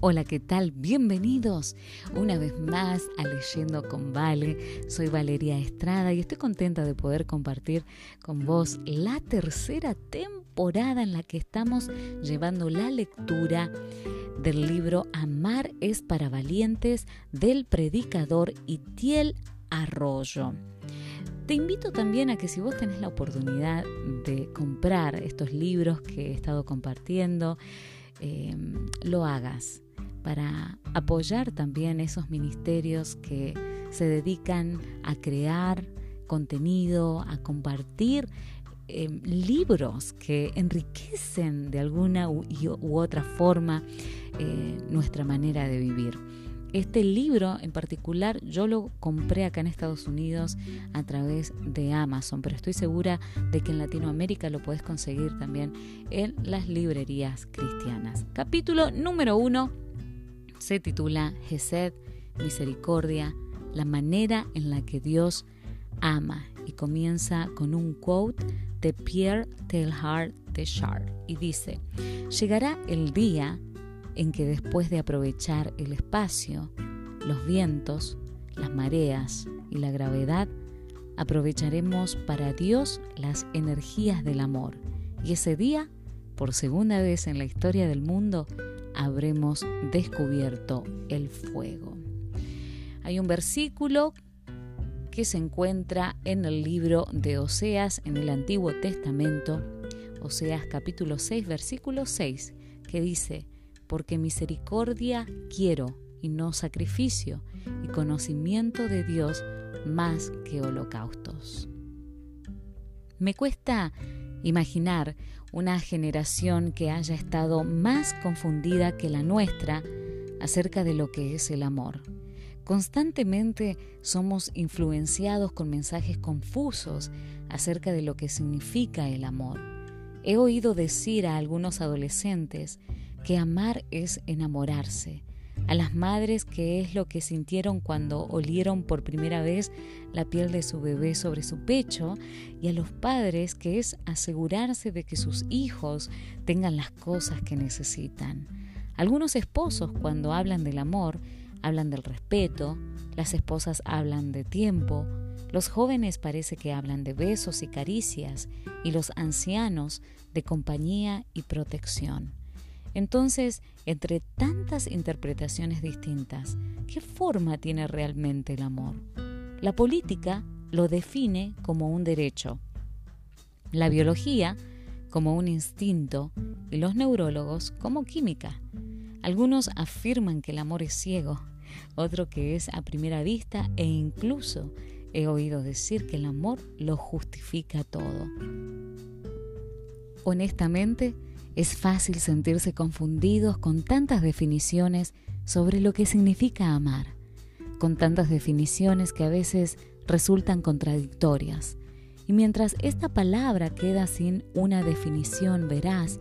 Hola, ¿qué tal? Bienvenidos una vez más a Leyendo con Vale. Soy Valeria Estrada y estoy contenta de poder compartir con vos la tercera temporada en la que estamos llevando la lectura del libro Amar es para valientes del predicador Itiel Arroyo. Te invito también a que si vos tenés la oportunidad de comprar estos libros que he estado compartiendo, eh, lo hagas para apoyar también esos ministerios que se dedican a crear contenido, a compartir em, libros que enriquecen de alguna u, otra forma eh, nuestra manera de vivir. Este libro en particular yo lo compré acá en Estados Unidos a través de Amazon, pero estoy segura de que en Latinoamérica lo puedes conseguir también en las librerías cristianas. Capítulo número uno se titula Gesed, Misericordia, la manera en la que Dios ama y comienza con un quote de Pierre Teilhard de Char y dice, llegará el día en que después de aprovechar el espacio, los vientos, las mareas y la gravedad, aprovecharemos para Dios las energías del amor. Y ese día, por segunda vez en la historia del mundo, habremos descubierto el fuego. Hay un versículo que se encuentra en el libro de Oseas en el Antiguo Testamento, Oseas capítulo 6, versículo 6, que dice, porque misericordia quiero y no sacrificio, y conocimiento de Dios más que holocaustos. Me cuesta imaginar una generación que haya estado más confundida que la nuestra acerca de lo que es el amor. Constantemente somos influenciados con mensajes confusos acerca de lo que significa el amor. He oído decir a algunos adolescentes que amar es enamorarse, a las madres qué es lo que sintieron cuando olieron por primera vez la piel de su bebé sobre su pecho y a los padres que es asegurarse de que sus hijos tengan las cosas que necesitan. Algunos esposos cuando hablan del amor hablan del respeto, las esposas hablan de tiempo, los jóvenes parece que hablan de besos y caricias y los ancianos de compañía y protección. Entonces, entre tantas interpretaciones distintas, ¿qué forma tiene realmente el amor? La política lo define como un derecho, la biología como un instinto y los neurólogos como química. Algunos afirman que el amor es ciego, otro que es a primera vista e incluso he oído decir que el amor lo justifica todo. Honestamente, es fácil sentirse confundidos con tantas definiciones sobre lo que significa amar, con tantas definiciones que a veces resultan contradictorias. Y mientras esta palabra queda sin una definición veraz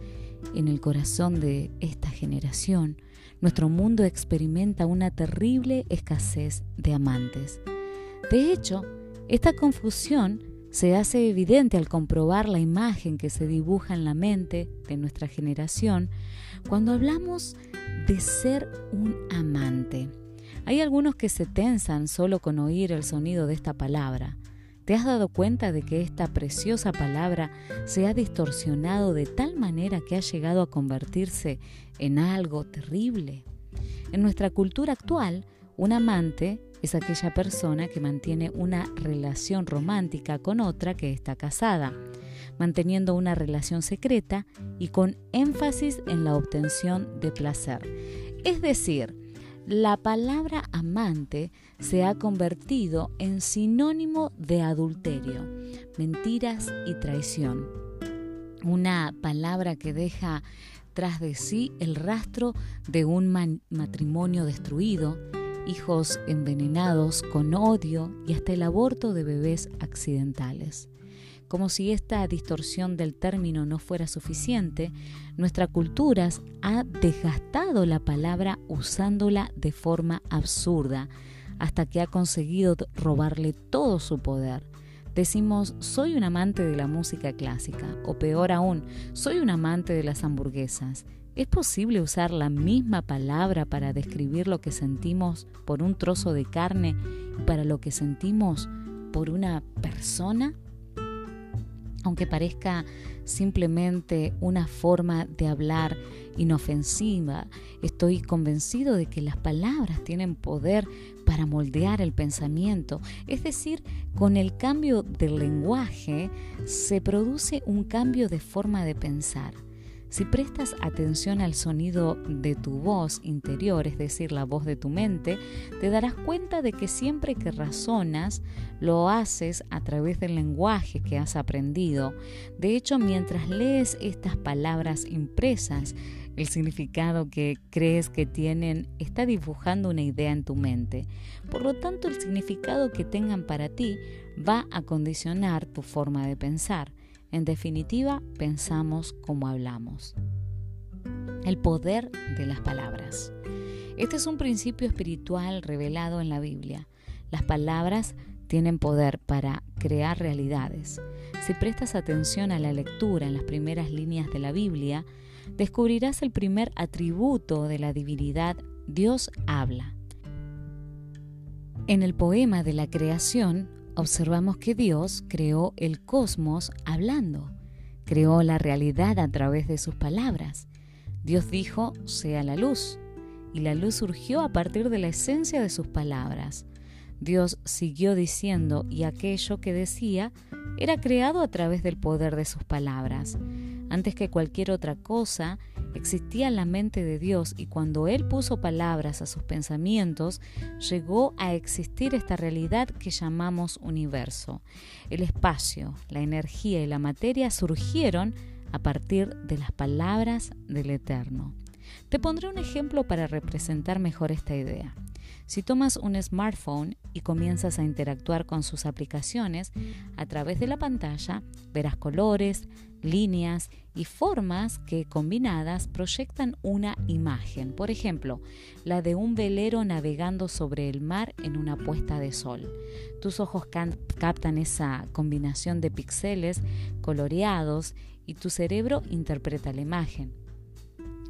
en el corazón de esta generación, nuestro mundo experimenta una terrible escasez de amantes. De hecho, esta confusión se hace evidente al comprobar la imagen que se dibuja en la mente de nuestra generación cuando hablamos de ser un amante. Hay algunos que se tensan solo con oír el sonido de esta palabra. ¿Te has dado cuenta de que esta preciosa palabra se ha distorsionado de tal manera que ha llegado a convertirse en algo terrible? En nuestra cultura actual, un amante es aquella persona que mantiene una relación romántica con otra que está casada, manteniendo una relación secreta y con énfasis en la obtención de placer. Es decir, la palabra amante se ha convertido en sinónimo de adulterio, mentiras y traición. Una palabra que deja tras de sí el rastro de un matrimonio destruido, hijos envenenados con odio y hasta el aborto de bebés accidentales. Como si esta distorsión del término no fuera suficiente, nuestra cultura ha desgastado la palabra usándola de forma absurda hasta que ha conseguido robarle todo su poder. Decimos, soy un amante de la música clásica, o peor aún, soy un amante de las hamburguesas, ¿Es posible usar la misma palabra para describir lo que sentimos por un trozo de carne y para lo que sentimos por una persona? Aunque parezca simplemente una forma de hablar inofensiva, estoy convencido de que las palabras tienen poder para moldear el pensamiento. Es decir, con el cambio del lenguaje se produce un cambio de forma de pensar. Si prestas atención al sonido de tu voz interior, es decir, la voz de tu mente, te darás cuenta de que siempre que razonas, lo haces a través del lenguaje que has aprendido. De hecho, mientras lees estas palabras impresas, el significado que crees que tienen está dibujando una idea en tu mente. Por lo tanto, el significado que tengan para ti va a condicionar tu forma de pensar. En definitiva, pensamos como hablamos. El poder de las palabras. Este es un principio espiritual revelado en la Biblia. Las palabras tienen poder para crear realidades. Si prestas atención a la lectura en las primeras líneas de la Biblia, descubrirás el primer atributo de la divinidad, Dios habla. En el poema de la creación, observamos que Dios creó el cosmos hablando, creó la realidad a través de sus palabras. Dios dijo, sea la luz, y la luz surgió a partir de la esencia de sus palabras. Dios siguió diciendo, y aquello que decía era creado a través del poder de sus palabras. Antes que cualquier otra cosa, existía en la mente de Dios y cuando Él puso palabras a sus pensamientos, llegó a existir esta realidad que llamamos universo. El espacio, la energía y la materia surgieron a partir de las palabras del Eterno. Te pondré un ejemplo para representar mejor esta idea. Si tomas un smartphone y comienzas a interactuar con sus aplicaciones, a través de la pantalla verás colores, líneas y formas que combinadas proyectan una imagen. Por ejemplo, la de un velero navegando sobre el mar en una puesta de sol. Tus ojos captan esa combinación de píxeles coloreados y tu cerebro interpreta la imagen.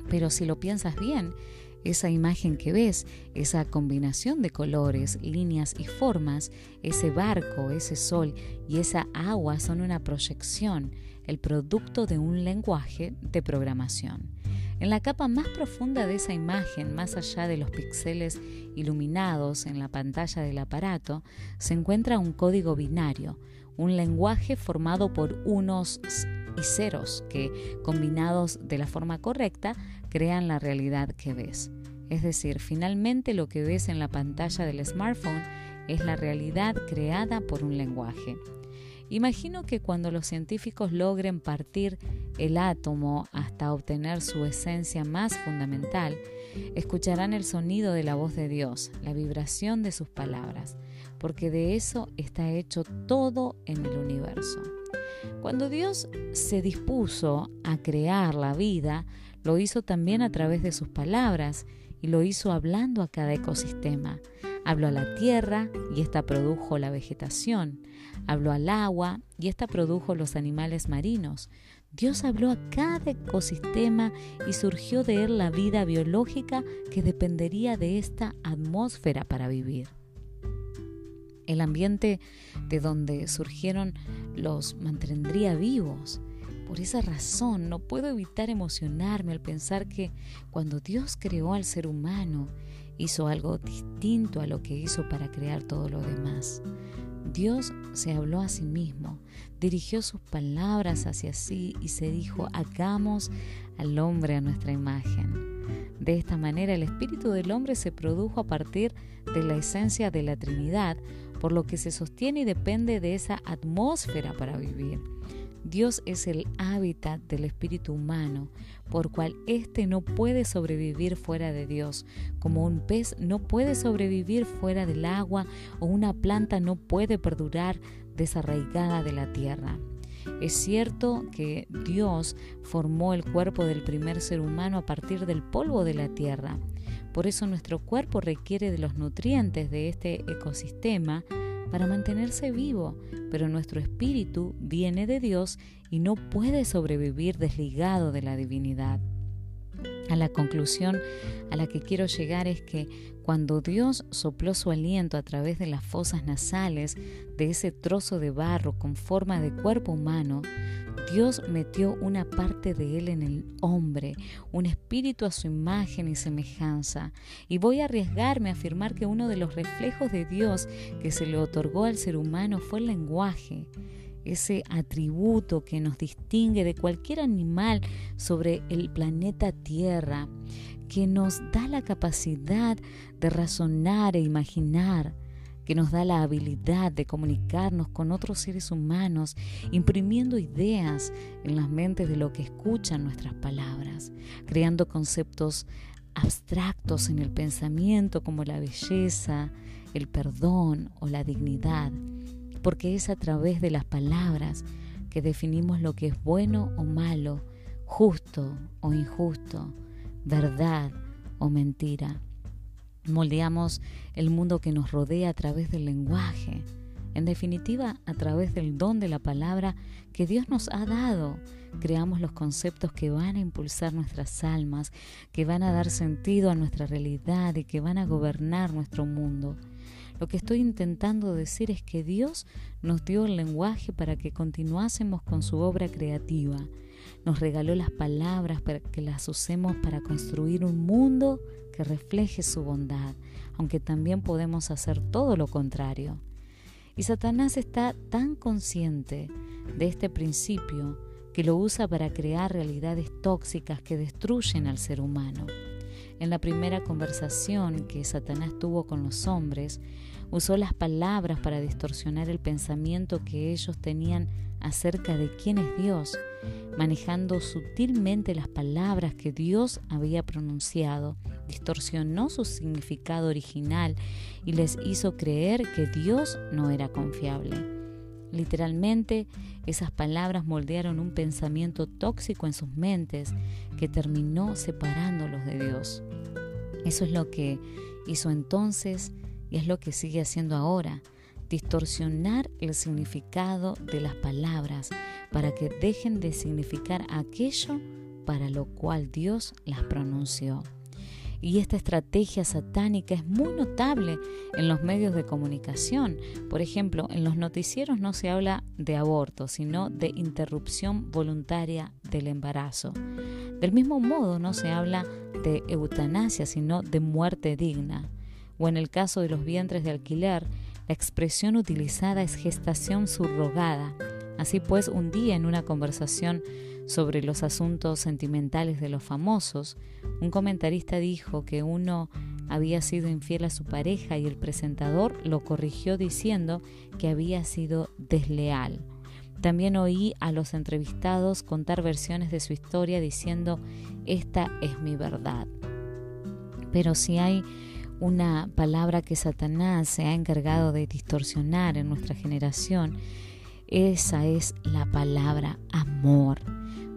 Pero si lo piensas bien, esa imagen que ves, esa combinación de colores, líneas y formas, ese barco, ese sol y esa agua son una proyección, el producto de un lenguaje de programación. En la capa más profunda de esa imagen, más allá de los píxeles iluminados en la pantalla del aparato, se encuentra un código binario, un lenguaje formado por unos y ceros que, combinados de la forma correcta, crean la realidad que ves. Es decir, finalmente lo que ves en la pantalla del smartphone es la realidad creada por un lenguaje. Imagino que cuando los científicos logren partir el átomo hasta obtener su esencia más fundamental, escucharán el sonido de la voz de Dios, la vibración de sus palabras, porque de eso está hecho todo en el universo. Cuando Dios se dispuso a crear la vida, lo hizo también a través de sus palabras y lo hizo hablando a cada ecosistema. Habló a la tierra y ésta produjo la vegetación. Habló al agua y ésta produjo los animales marinos. Dios habló a cada ecosistema y surgió de él la vida biológica que dependería de esta atmósfera para vivir. El ambiente de donde surgieron los mantendría vivos. Por esa razón no puedo evitar emocionarme al pensar que cuando Dios creó al ser humano, hizo algo distinto a lo que hizo para crear todo lo demás. Dios se habló a sí mismo, dirigió sus palabras hacia sí y se dijo, hagamos al hombre a nuestra imagen. De esta manera el espíritu del hombre se produjo a partir de la esencia de la Trinidad, por lo que se sostiene y depende de esa atmósfera para vivir. Dios es el hábitat del espíritu humano, por cual éste no puede sobrevivir fuera de Dios, como un pez no puede sobrevivir fuera del agua o una planta no puede perdurar desarraigada de la tierra. Es cierto que Dios formó el cuerpo del primer ser humano a partir del polvo de la tierra. Por eso nuestro cuerpo requiere de los nutrientes de este ecosistema para mantenerse vivo, pero nuestro espíritu viene de Dios y no puede sobrevivir desligado de la divinidad. A la conclusión a la que quiero llegar es que cuando Dios sopló su aliento a través de las fosas nasales de ese trozo de barro con forma de cuerpo humano, Dios metió una parte de él en el hombre, un espíritu a su imagen y semejanza. Y voy a arriesgarme a afirmar que uno de los reflejos de Dios que se le otorgó al ser humano fue el lenguaje, ese atributo que nos distingue de cualquier animal sobre el planeta Tierra, que nos da la capacidad de razonar e imaginar que nos da la habilidad de comunicarnos con otros seres humanos, imprimiendo ideas en las mentes de lo que escuchan nuestras palabras, creando conceptos abstractos en el pensamiento como la belleza, el perdón o la dignidad, porque es a través de las palabras que definimos lo que es bueno o malo, justo o injusto, verdad o mentira moldeamos el mundo que nos rodea a través del lenguaje, en definitiva a través del don de la palabra que Dios nos ha dado. Creamos los conceptos que van a impulsar nuestras almas, que van a dar sentido a nuestra realidad y que van a gobernar nuestro mundo. Lo que estoy intentando decir es que Dios nos dio el lenguaje para que continuásemos con su obra creativa. Nos regaló las palabras para que las usemos para construir un mundo que refleje su bondad, aunque también podemos hacer todo lo contrario. Y Satanás está tan consciente de este principio que lo usa para crear realidades tóxicas que destruyen al ser humano. En la primera conversación que Satanás tuvo con los hombres, usó las palabras para distorsionar el pensamiento que ellos tenían acerca de quién es Dios, manejando sutilmente las palabras que Dios había pronunciado, distorsionó su significado original y les hizo creer que Dios no era confiable. Literalmente, esas palabras moldearon un pensamiento tóxico en sus mentes que terminó separándolos de Dios. Eso es lo que hizo entonces y es lo que sigue haciendo ahora distorsionar el significado de las palabras para que dejen de significar aquello para lo cual Dios las pronunció. Y esta estrategia satánica es muy notable en los medios de comunicación. Por ejemplo, en los noticieros no se habla de aborto, sino de interrupción voluntaria del embarazo. Del mismo modo, no se habla de eutanasia, sino de muerte digna. O en el caso de los vientres de alquiler, la expresión utilizada es gestación subrogada. Así pues, un día en una conversación sobre los asuntos sentimentales de los famosos, un comentarista dijo que uno había sido infiel a su pareja y el presentador lo corrigió diciendo que había sido desleal. También oí a los entrevistados contar versiones de su historia diciendo, esta es mi verdad. Pero si hay una palabra que Satanás se ha encargado de distorsionar en nuestra generación, esa es la palabra amor.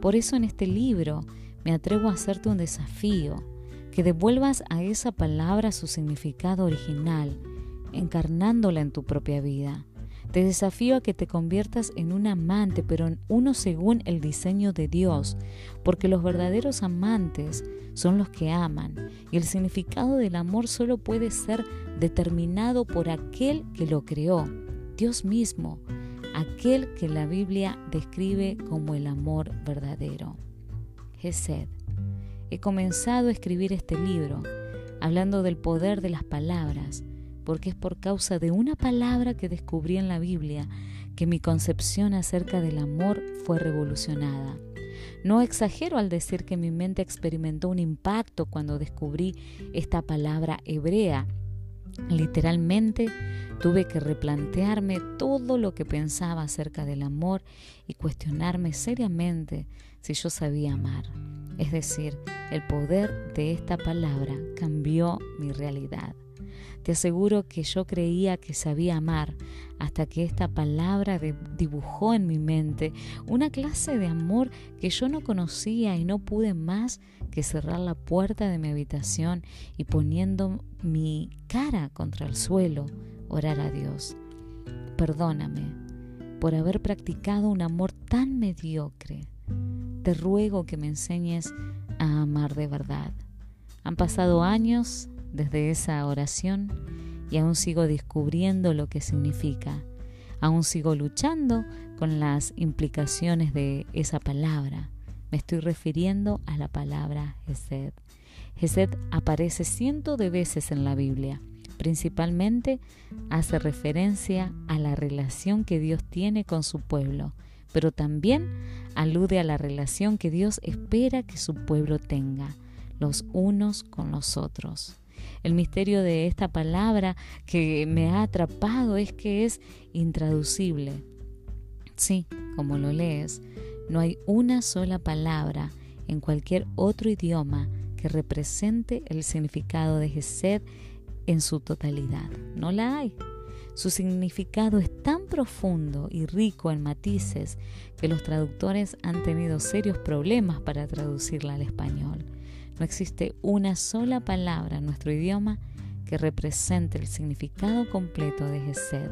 Por eso en este libro me atrevo a hacerte un desafío, que devuelvas a esa palabra su significado original, encarnándola en tu propia vida. Te desafío a que te conviertas en un amante, pero en uno según el diseño de Dios, porque los verdaderos amantes son los que aman, y el significado del amor solo puede ser determinado por aquel que lo creó, Dios mismo, aquel que la Biblia describe como el amor verdadero. He comenzado a escribir este libro, hablando del poder de las palabras, porque es por causa de una palabra que descubrí en la Biblia que mi concepción acerca del amor fue revolucionada. No exagero al decir que mi mente experimentó un impacto cuando descubrí esta palabra hebrea. Literalmente tuve que replantearme todo lo que pensaba acerca del amor y cuestionarme seriamente si yo sabía amar. Es decir, el poder de esta palabra cambió mi realidad. Te aseguro que yo creía que sabía amar hasta que esta palabra dibujó en mi mente una clase de amor que yo no conocía y no pude más que cerrar la puerta de mi habitación y poniendo mi cara contra el suelo, orar a Dios. Perdóname por haber practicado un amor tan mediocre. Te ruego que me enseñes a amar de verdad. Han pasado años desde esa oración y aún sigo descubriendo lo que significa. Aún sigo luchando con las implicaciones de esa palabra. Me estoy refiriendo a la palabra Gesed. Gesed aparece cientos de veces en la Biblia. Principalmente hace referencia a la relación que Dios tiene con su pueblo, pero también alude a la relación que Dios espera que su pueblo tenga, los unos con los otros. El misterio de esta palabra que me ha atrapado es que es intraducible. Sí, como lo lees, no hay una sola palabra en cualquier otro idioma que represente el significado de Gesed en su totalidad. No la hay. Su significado es tan profundo y rico en matices que los traductores han tenido serios problemas para traducirla al español. No existe una sola palabra en nuestro idioma que represente el significado completo de Gesed,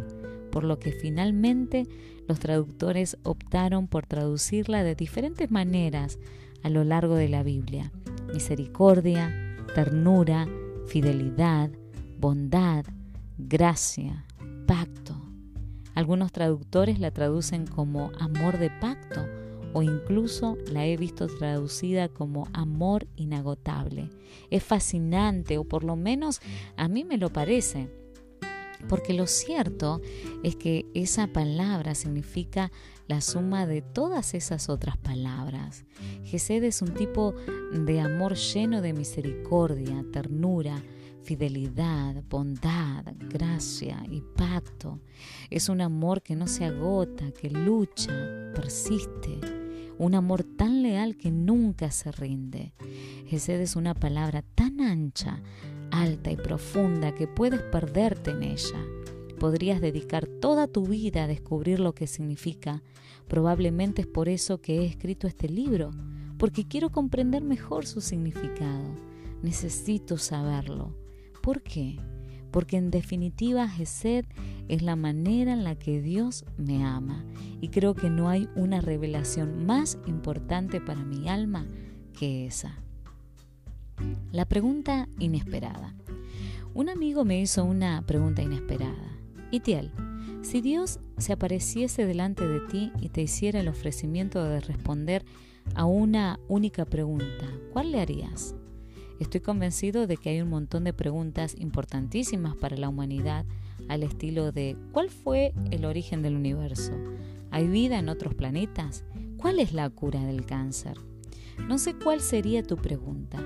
por lo que finalmente los traductores optaron por traducirla de diferentes maneras a lo largo de la Biblia. Misericordia, ternura, fidelidad, bondad, gracia, pacto. Algunos traductores la traducen como amor de pacto o incluso la he visto traducida como amor inagotable. Es fascinante o por lo menos a mí me lo parece. Porque lo cierto es que esa palabra significa la suma de todas esas otras palabras. Gesed es un tipo de amor lleno de misericordia, ternura, fidelidad, bondad, gracia y pacto. Es un amor que no se agota, que lucha, persiste. Un amor tan leal que nunca se rinde. Gesed es una palabra tan ancha, alta y profunda que puedes perderte en ella. Podrías dedicar toda tu vida a descubrir lo que significa. Probablemente es por eso que he escrito este libro, porque quiero comprender mejor su significado. Necesito saberlo. ¿Por qué? Porque en definitiva Gesed es la manera en la que Dios me ama y creo que no hay una revelación más importante para mi alma que esa. La pregunta inesperada. Un amigo me hizo una pregunta inesperada. Itiel, si Dios se apareciese delante de ti y te hiciera el ofrecimiento de responder a una única pregunta, ¿cuál le harías? Estoy convencido de que hay un montón de preguntas importantísimas para la humanidad al estilo de ¿cuál fue el origen del universo? ¿Hay vida en otros planetas? ¿Cuál es la cura del cáncer? No sé cuál sería tu pregunta.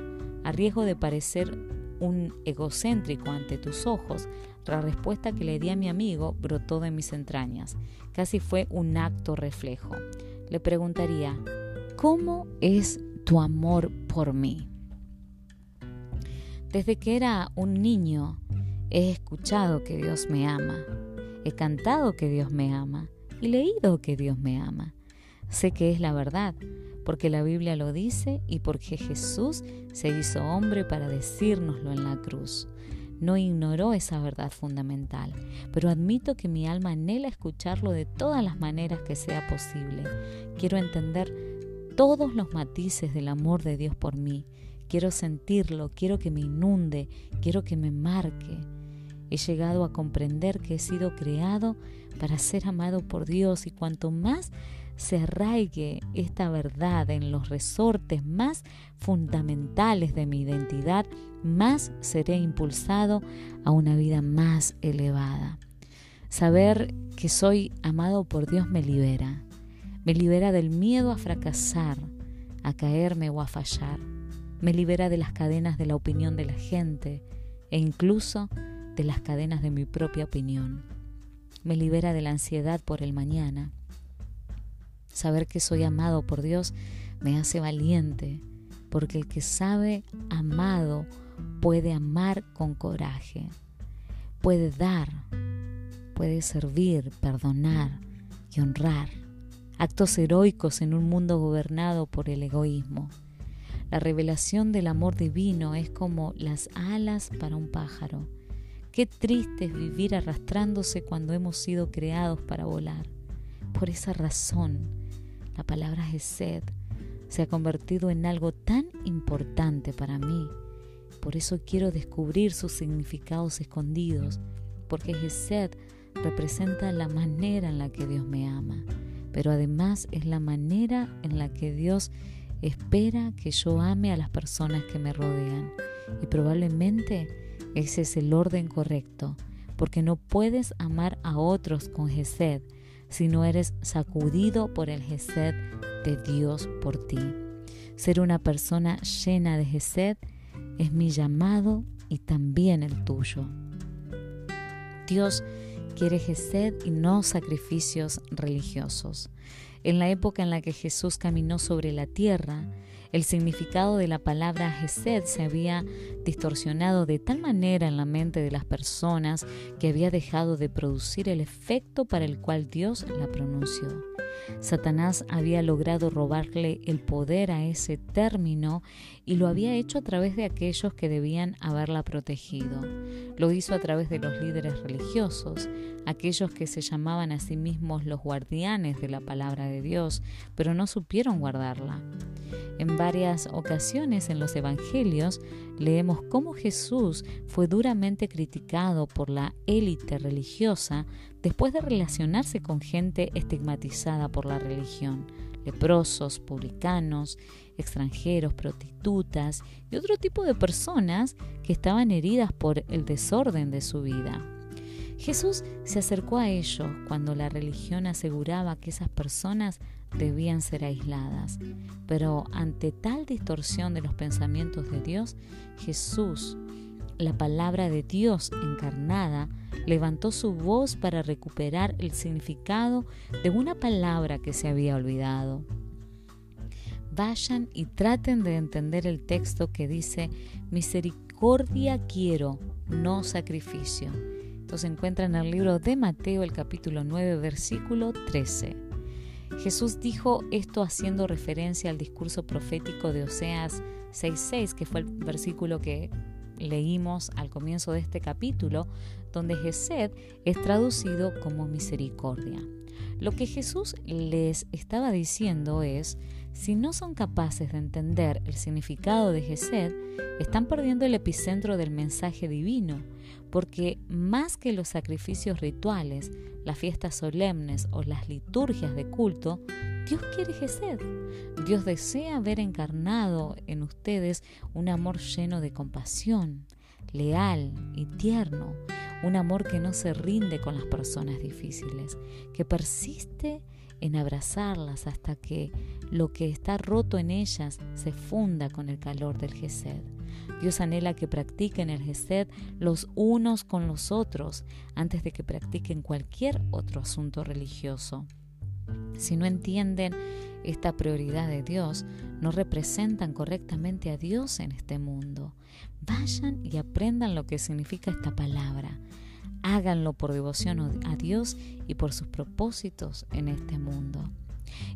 A riesgo de parecer un egocéntrico ante tus ojos, la respuesta que le di a mi amigo brotó de mis entrañas. Casi fue un acto reflejo. Le preguntaría, ¿cómo es tu amor por mí? Desde que era un niño he escuchado que Dios me ama, he cantado que Dios me ama y leído que Dios me ama. Sé que es la verdad, porque la Biblia lo dice y porque Jesús se hizo hombre para decírnoslo en la cruz. No ignoró esa verdad fundamental, pero admito que mi alma anhela escucharlo de todas las maneras que sea posible. Quiero entender todos los matices del amor de Dios por mí Quiero sentirlo, quiero que me inunde, quiero que me marque. He llegado a comprender que he sido creado para ser amado por Dios y cuanto más se arraigue esta verdad en los resortes más fundamentales de mi identidad, más seré impulsado a una vida más elevada. Saber que soy amado por Dios me libera. Me libera del miedo a fracasar, a caerme o a fallar me libera de las cadenas de la opinión de la gente e incluso de las cadenas de mi propia opinión. Me libera de la ansiedad por el mañana. Saber que soy amado por Dios me hace valiente, porque el que sabe amado puede amar con coraje, puede dar, puede servir, perdonar y honrar, actos heroicos en un mundo gobernado por el egoísmo. La revelación del amor divino es como las alas para un pájaro. Qué triste es vivir arrastrándose cuando hemos sido creados para volar. Por esa razón, la palabra Gesed se ha convertido en algo tan importante para mí. Por eso quiero descubrir sus significados escondidos, porque Gesed representa la manera en la que Dios me ama, pero además es la manera en la que Dios espera que yo ame a las personas que me rodean. Y probablemente ese es el orden correcto, porque no puedes amar a otros con Gesed si no eres sacudido por el Gesed de Dios por ti. Ser una persona llena de Gesed es mi llamado y también el tuyo. Dios quiere Gesed y no sacrificios religiosos. En la época en la que Jesús caminó sobre la tierra, el significado de la palabra Gesed se había distorsionado de tal manera en la mente de las personas que había dejado de producir el efecto para el cual Dios la pronunció. Satanás había logrado robarle el poder a ese término y lo había hecho a través de aquellos que debían haberla protegido. Lo hizo a través de los líderes religiosos, aquellos que se llamaban a sí mismos los guardianes de la palabra de Dios, pero no supieron guardarla. En varias ocasiones en los Evangelios leemos cómo Jesús fue duramente criticado por la élite religiosa después de relacionarse con gente estigmatizada por la religión, leprosos, publicanos, extranjeros, prostitutas y otro tipo de personas que estaban heridas por el desorden de su vida. Jesús se acercó a ellos cuando la religión aseguraba que esas personas debían ser aisladas, pero ante tal distorsión de los pensamientos de Dios, Jesús, la palabra de Dios encarnada, levantó su voz para recuperar el significado de una palabra que se había olvidado. Vayan y traten de entender el texto que dice, misericordia quiero, no sacrificio. Esto se encuentra en el libro de Mateo, el capítulo 9, versículo 13. Jesús dijo esto haciendo referencia al discurso profético de Oseas 6.6, que fue el versículo que leímos al comienzo de este capítulo, donde Gesed es traducido como misericordia. Lo que Jesús les estaba diciendo es, si no son capaces de entender el significado de Gesed, están perdiendo el epicentro del mensaje divino, porque más que los sacrificios rituales, las fiestas solemnes o las liturgias de culto, Dios quiere Gesed. Dios desea ver encarnado en ustedes un amor lleno de compasión, leal y tierno, un amor que no se rinde con las personas difíciles, que persiste en abrazarlas hasta que lo que está roto en ellas se funda con el calor del Gesed. Dios anhela que practiquen el Gesed los unos con los otros antes de que practiquen cualquier otro asunto religioso. Si no entienden esta prioridad de Dios, no representan correctamente a Dios en este mundo. Vayan y aprendan lo que significa esta palabra. Háganlo por devoción a Dios y por sus propósitos en este mundo.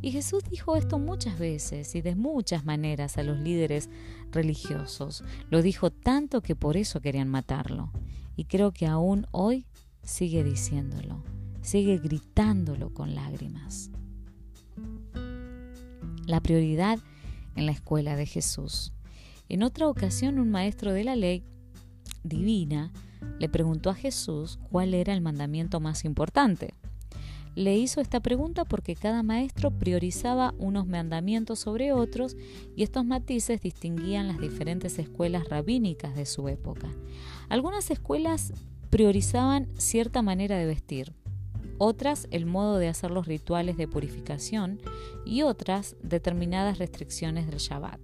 Y Jesús dijo esto muchas veces y de muchas maneras a los líderes religiosos. Lo dijo tanto que por eso querían matarlo. Y creo que aún hoy sigue diciéndolo, sigue gritándolo con lágrimas. La prioridad en la escuela de Jesús. En otra ocasión un maestro de la ley divina le preguntó a Jesús cuál era el mandamiento más importante. Le hizo esta pregunta porque cada maestro priorizaba unos mandamientos sobre otros y estos matices distinguían las diferentes escuelas rabínicas de su época. Algunas escuelas priorizaban cierta manera de vestir, otras el modo de hacer los rituales de purificación y otras determinadas restricciones del Shabbat.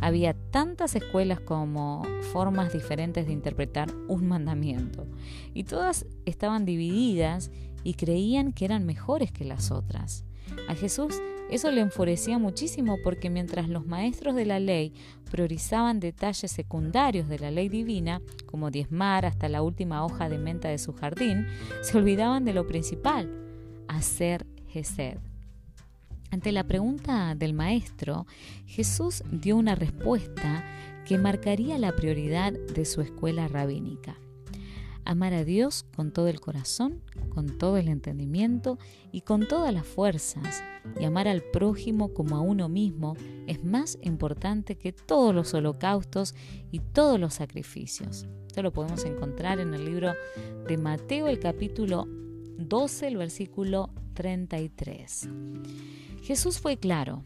Había tantas escuelas como formas diferentes de interpretar un mandamiento y todas estaban divididas y creían que eran mejores que las otras. A Jesús eso le enfurecía muchísimo porque mientras los maestros de la ley priorizaban detalles secundarios de la ley divina, como diezmar hasta la última hoja de menta de su jardín, se olvidaban de lo principal, hacer Gesed. Ante la pregunta del maestro, Jesús dio una respuesta que marcaría la prioridad de su escuela rabínica. Amar a Dios con todo el corazón, con todo el entendimiento y con todas las fuerzas, y amar al prójimo como a uno mismo es más importante que todos los holocaustos y todos los sacrificios. Esto lo podemos encontrar en el libro de Mateo, el capítulo 12, el versículo 33. Jesús fue claro,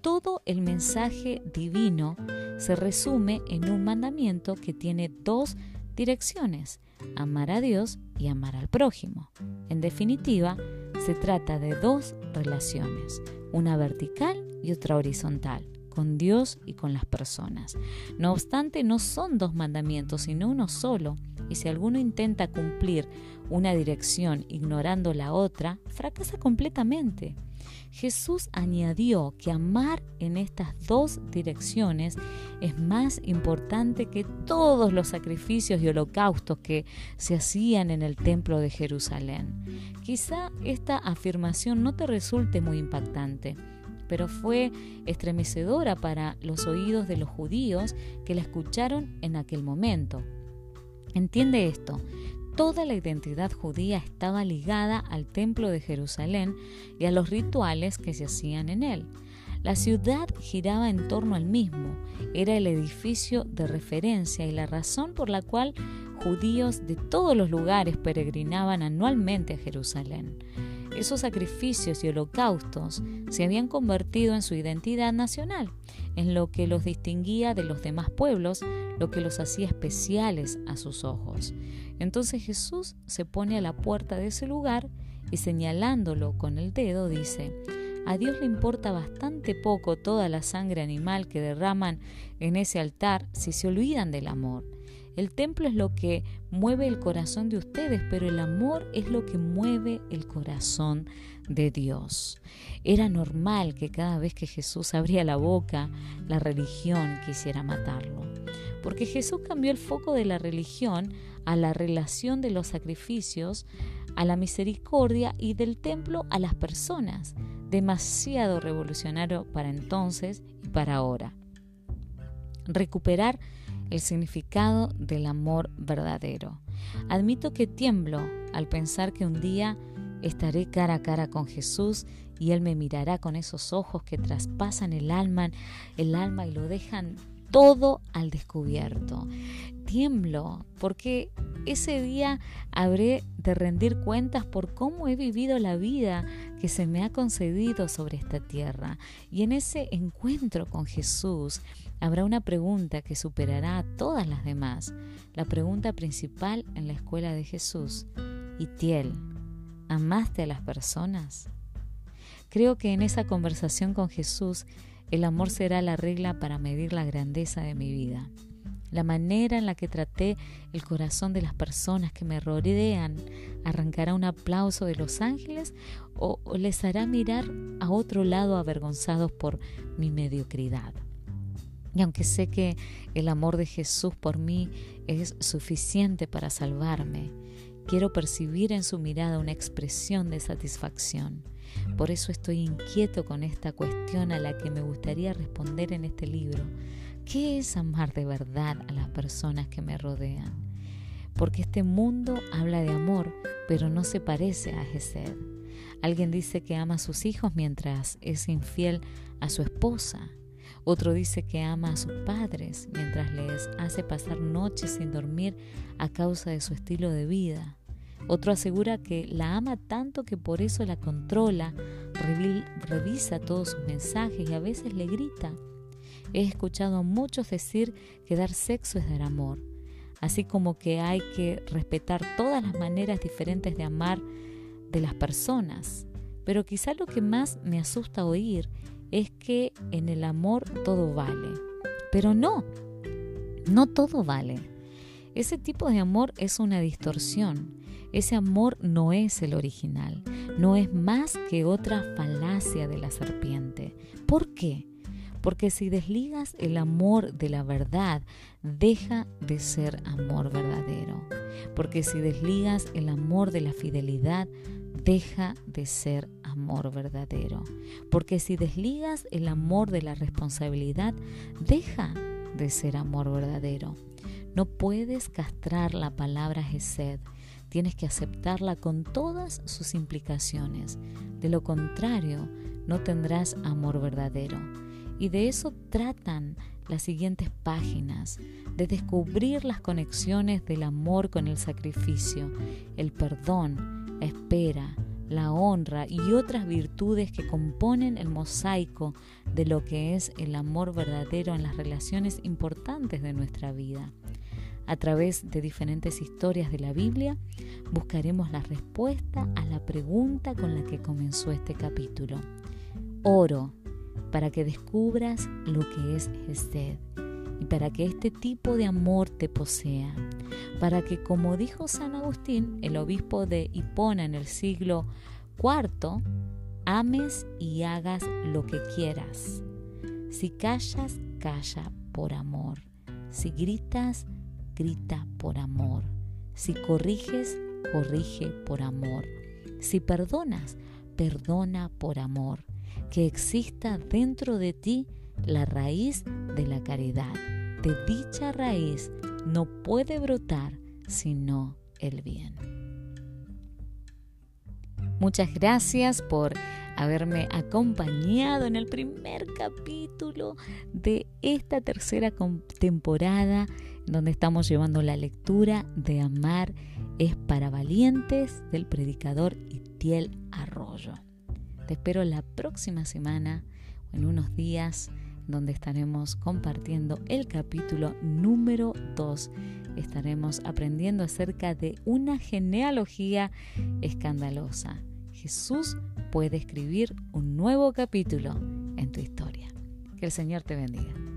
todo el mensaje divino se resume en un mandamiento que tiene dos direcciones, amar a Dios y amar al prójimo. En definitiva, se trata de dos relaciones, una vertical y otra horizontal, con Dios y con las personas. No obstante, no son dos mandamientos, sino uno solo, y si alguno intenta cumplir una dirección ignorando la otra, fracasa completamente. Jesús añadió que amar en estas dos direcciones es más importante que todos los sacrificios y holocaustos que se hacían en el templo de Jerusalén. Quizá esta afirmación no te resulte muy impactante, pero fue estremecedora para los oídos de los judíos que la escucharon en aquel momento. Entiende esto, Toda la identidad judía estaba ligada al templo de Jerusalén y a los rituales que se hacían en él. La ciudad giraba en torno al mismo, era el edificio de referencia y la razón por la cual judíos de todos los lugares peregrinaban anualmente a Jerusalén. Esos sacrificios y holocaustos se habían convertido en su identidad nacional, en lo que los distinguía de los demás pueblos, lo que los hacía especiales a sus ojos. Entonces Jesús se pone a la puerta de ese lugar y señalándolo con el dedo dice, a Dios le importa bastante poco toda la sangre animal que derraman en ese altar si se olvidan del amor. El templo es lo que mueve el corazón de ustedes, pero el amor es lo que mueve el corazón de Dios. Era normal que cada vez que Jesús abría la boca, la religión quisiera matarlo, porque Jesús cambió el foco de la religión a la relación de los sacrificios, a la misericordia y del templo a las personas, demasiado revolucionario para entonces y para ahora. Recuperar el significado del amor verdadero. Admito que tiemblo al pensar que un día estaré cara a cara con Jesús y Él me mirará con esos ojos que traspasan el alma, el alma y lo dejan todo al descubierto. Tiemblo porque ese día habré de rendir cuentas por cómo he vivido la vida que se me ha concedido sobre esta tierra. Y en ese encuentro con Jesús, habrá una pregunta que superará a todas las demás, la pregunta principal en la escuela de Jesús. ¿Y Tiel, amaste a las personas? Creo que en esa conversación con Jesús el amor será la regla para medir la grandeza de mi vida. La manera en la que traté el corazón de las personas que me rodean arrancará un aplauso de los ángeles o, les hará mirar a otro lado avergonzados por mi mediocridad. Y aunque sé que el amor de Jesús por mí es suficiente para salvarme, quiero percibir en su mirada una expresión de satisfacción. Por eso estoy inquieto con esta cuestión a la que me gustaría responder en este libro. ¿Qué es amar de verdad a las personas que me rodean? Porque este mundo habla de amor, pero no se parece a Gesed. Alguien dice que ama a sus hijos mientras es infiel a su esposa. Otro dice que ama a sus padres mientras les hace pasar noches sin dormir a causa de su estilo de vida. Otro asegura que la ama tanto que por eso la controla, revisa todos sus mensajes y a veces le grita. He escuchado a muchos decir que dar sexo es dar amor, así como que hay que respetar todas las maneras diferentes de amar de las personas. Pero quizá lo que más me asusta oír es que en el amor todo vale. Pero no, no todo vale. Ese tipo de amor es una distorsión. Ese amor no es el original, no es más que otra falacia de la serpiente. ¿Por qué? Porque si desligas el amor de la verdad, deja de ser amor verdadero. Porque si desligas el amor de la fidelidad, deja de ser amor verdadero. Porque si desligas el amor de la responsabilidad, deja de ser amor verdadero. No puedes castrar la palabra Gesed. Tienes que aceptarla con todas sus implicaciones. De lo contrario, no tendrás amor verdadero. Y de eso tratan las siguientes páginas, de descubrir las conexiones del amor con el sacrificio, el perdón, la espera, la honra y otras virtudes que componen el mosaico de lo que es el amor verdadero en las relaciones importantes de nuestra vida. A través de diferentes historias de la Biblia buscaremos la respuesta a la pregunta con la que comenzó este capítulo. Oro para que descubras lo que es Gesed y para que este tipo de amor te posea, para que, como dijo San Agustín, el obispo de Hipona en el siglo IV, ames y hagas lo que quieras. Si callas, calla por amor. Si gritas, grita por amor. Si corriges, corrige por amor. Si perdonas, perdona por amor. Que exista dentro de ti la raíz de la caridad. De dicha raíz no puede brotar sino el bien. Muchas gracias por haberme acompañado en el primer capítulo de esta tercera temporada donde estamos llevando la lectura de Amar es para valientes del predicador Itiel Arroyo. Te espero la próxima semana en unos días donde estaremos compartiendo el capítulo número 2. Estaremos aprendiendo acerca de una genealogía escandalosa. Jesús puede escribir un nuevo capítulo en tu historia. Que el Señor te bendiga.